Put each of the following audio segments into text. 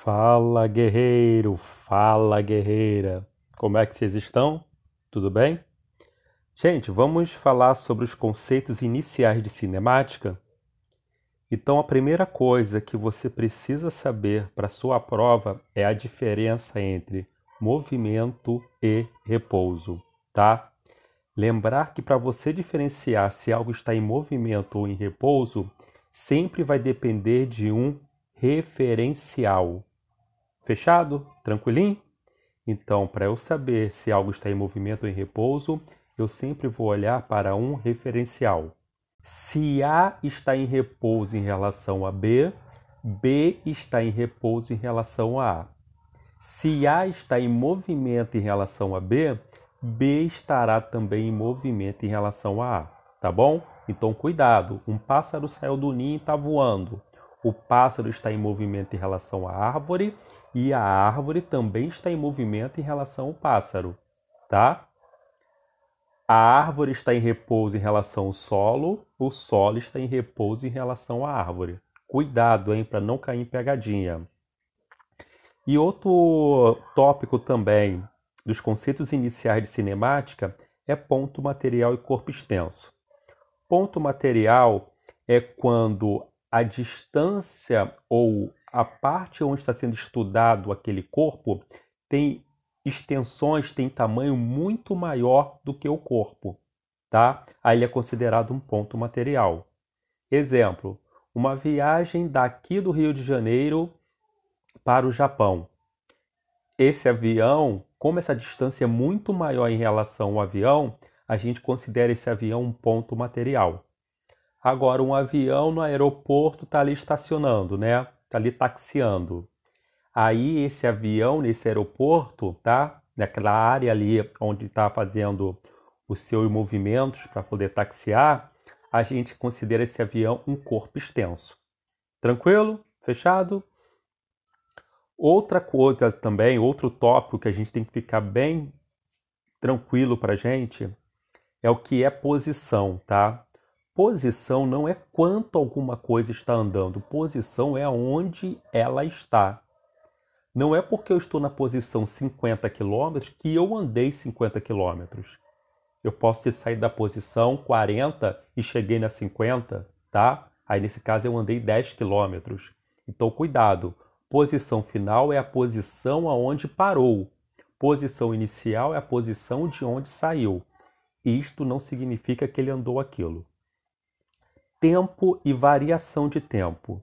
Fala guerreiro, fala guerreira. Como é que vocês estão? Tudo bem? Gente, vamos falar sobre os conceitos iniciais de cinemática? Então, a primeira coisa que você precisa saber para sua prova é a diferença entre movimento e repouso, tá? Lembrar que para você diferenciar se algo está em movimento ou em repouso, sempre vai depender de um referencial. Fechado? Tranquilinho? Então, para eu saber se algo está em movimento ou em repouso, eu sempre vou olhar para um referencial. Se A está em repouso em relação a B, B está em repouso em relação a A. Se A está em movimento em relação a B, B estará também em movimento em relação a A, tá bom? Então cuidado, um pássaro saiu do ninho e está voando. O pássaro está em movimento em relação à árvore e a árvore também está em movimento em relação ao pássaro, tá? A árvore está em repouso em relação ao solo, o solo está em repouso em relação à árvore. Cuidado, hein, para não cair em pegadinha. E outro tópico também dos conceitos iniciais de cinemática é ponto material e corpo extenso. Ponto material é quando a distância ou a parte onde está sendo estudado aquele corpo tem extensões, tem tamanho muito maior do que o corpo, tá? Aí ele é considerado um ponto material. Exemplo, uma viagem daqui do Rio de Janeiro para o Japão. Esse avião, como essa distância é muito maior em relação ao avião, a gente considera esse avião um ponto material. Agora, um avião no aeroporto está ali estacionando, né? Está ali taxiando. Aí, esse avião nesse aeroporto, tá? Naquela área ali onde está fazendo os seus movimentos para poder taxiar, a gente considera esse avião um corpo extenso. Tranquilo? Fechado? Outra coisa também, outro tópico que a gente tem que ficar bem tranquilo para gente é o que é posição, tá? Posição não é quanto alguma coisa está andando, posição é onde ela está. Não é porque eu estou na posição 50 km que eu andei 50 km. Eu posso ter saído da posição 40 e cheguei na 50, tá? Aí nesse caso eu andei 10 km. Então cuidado, posição final é a posição aonde parou. Posição inicial é a posição de onde saiu. Isto não significa que ele andou aquilo tempo e variação de tempo.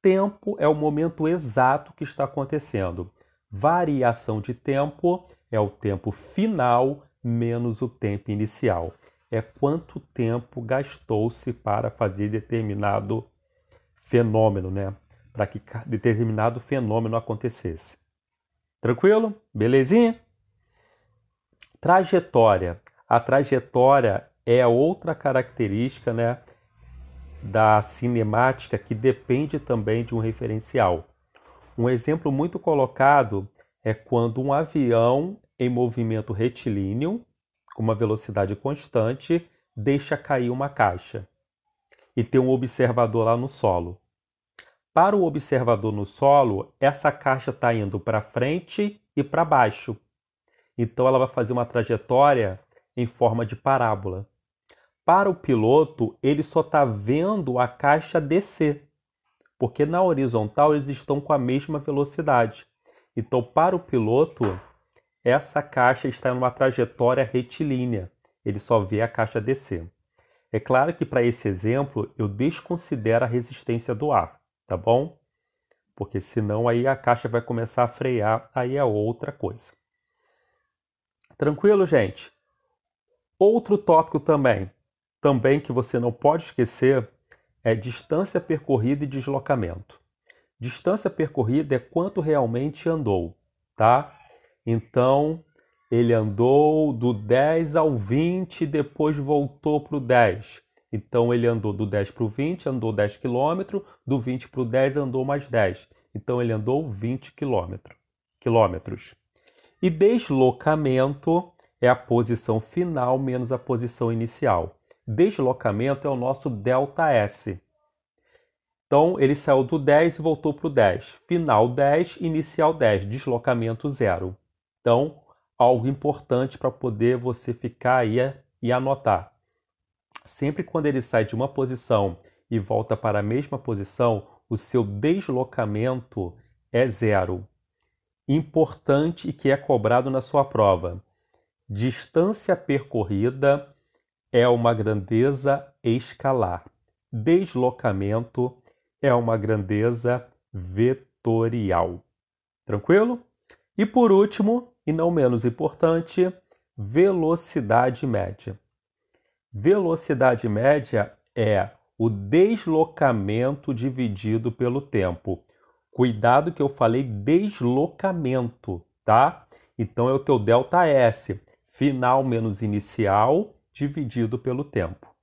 Tempo é o momento exato que está acontecendo. Variação de tempo é o tempo final menos o tempo inicial. É quanto tempo gastou-se para fazer determinado fenômeno, né? Para que determinado fenômeno acontecesse. Tranquilo? Belezinha? Trajetória. A trajetória é outra característica, né? Da cinemática que depende também de um referencial. Um exemplo muito colocado é quando um avião em movimento retilíneo, com uma velocidade constante, deixa cair uma caixa e tem um observador lá no solo. Para o observador no solo, essa caixa está indo para frente e para baixo. Então ela vai fazer uma trajetória em forma de parábola. Para o piloto, ele só está vendo a caixa descer, porque na horizontal eles estão com a mesma velocidade. Então, para o piloto, essa caixa está em uma trajetória retilínea, ele só vê a caixa descer. É claro que para esse exemplo eu desconsidero a resistência do ar, tá bom? Porque senão aí a caixa vai começar a frear, aí é outra coisa. Tranquilo, gente? Outro tópico também, também que você não pode esquecer é distância percorrida e deslocamento. Distância percorrida é quanto realmente andou, tá? Então, ele andou do 10 ao 20 e depois voltou para o 10. Então, ele andou do 10 para o 20, andou 10 km, do 20 para o 10 andou mais 10. Então, ele andou 20 km. quilômetros. E deslocamento é a posição final menos a posição inicial. Deslocamento é o nosso ΔS. Então, ele saiu do 10 e voltou para o 10. Final 10, inicial 10, deslocamento zero. Então, algo importante para poder você ficar aí e anotar. Sempre quando ele sai de uma posição e volta para a mesma posição, o seu deslocamento é zero. Importante e que é cobrado na sua prova. Distância percorrida é uma grandeza escalar. Deslocamento é uma grandeza vetorial. Tranquilo? E por último, e não menos importante, velocidade média. Velocidade média é o deslocamento dividido pelo tempo. Cuidado que eu falei deslocamento, tá? Então é o teu delta S, final menos inicial dividido pelo tempo.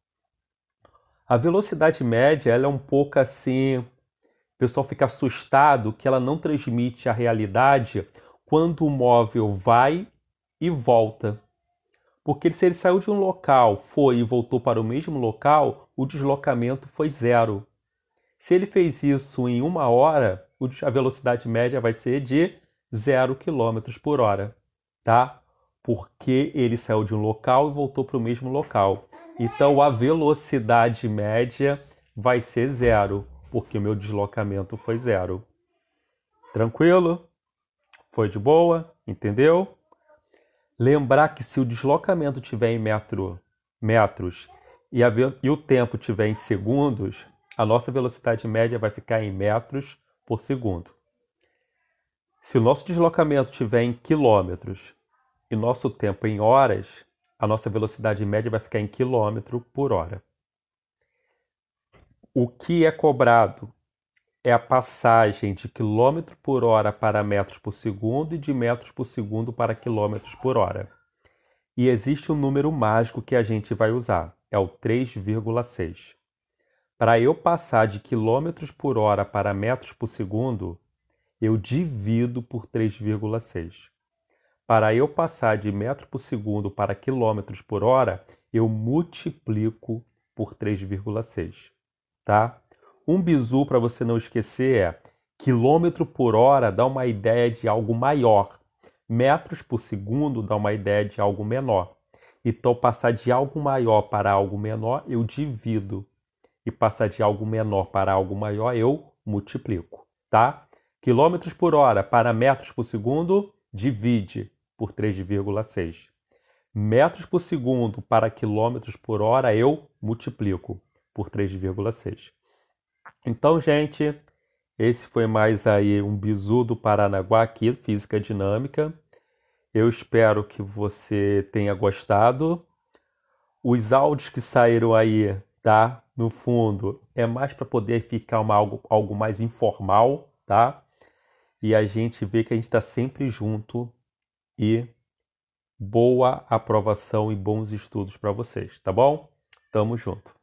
A velocidade média ela é um pouco assim, o pessoal fica assustado que ela não transmite a realidade quando o móvel vai e volta. Porque se ele saiu de um local, foi e voltou para o mesmo local, o deslocamento foi zero. Se ele fez isso em uma hora, a velocidade média vai ser de 0 km por hora, tá? Porque ele saiu de um local e voltou para o mesmo local. Então a velocidade média vai ser zero, porque o meu deslocamento foi zero. Tranquilo? Foi de boa? Entendeu? Lembrar que se o deslocamento tiver em metro, metros e, a, e o tempo tiver em segundos, a nossa velocidade média vai ficar em metros por segundo. Se o nosso deslocamento tiver em quilômetros e nosso tempo em horas, a nossa velocidade média vai ficar em quilômetro por hora. O que é cobrado é a passagem de quilômetro por hora para metros por segundo e de metros por segundo para quilômetros por hora. E existe um número mágico que a gente vai usar, é o 3,6. Para eu passar de quilômetros por hora para metros por segundo, eu divido por 3,6. Para eu passar de metro por segundo para quilômetros por hora, eu multiplico por 3,6, tá? Um bizu para você não esquecer é quilômetro por hora dá uma ideia de algo maior, metros por segundo dá uma ideia de algo menor. Então, passar de algo maior para algo menor, eu divido. E passar de algo menor para algo maior, eu multiplico, tá? Quilômetros por hora para metros por segundo, divide por 3,6. Metros por segundo para quilômetros por hora eu multiplico por 3,6. Então, gente, esse foi mais aí um bizu do Paranaguá aqui, Física Dinâmica. Eu espero que você tenha gostado. Os áudios que saíram aí, tá? No fundo, é mais para poder ficar uma, algo, algo mais informal, tá? E a gente vê que a gente está sempre junto e boa aprovação e bons estudos para vocês, tá bom? Tamo junto.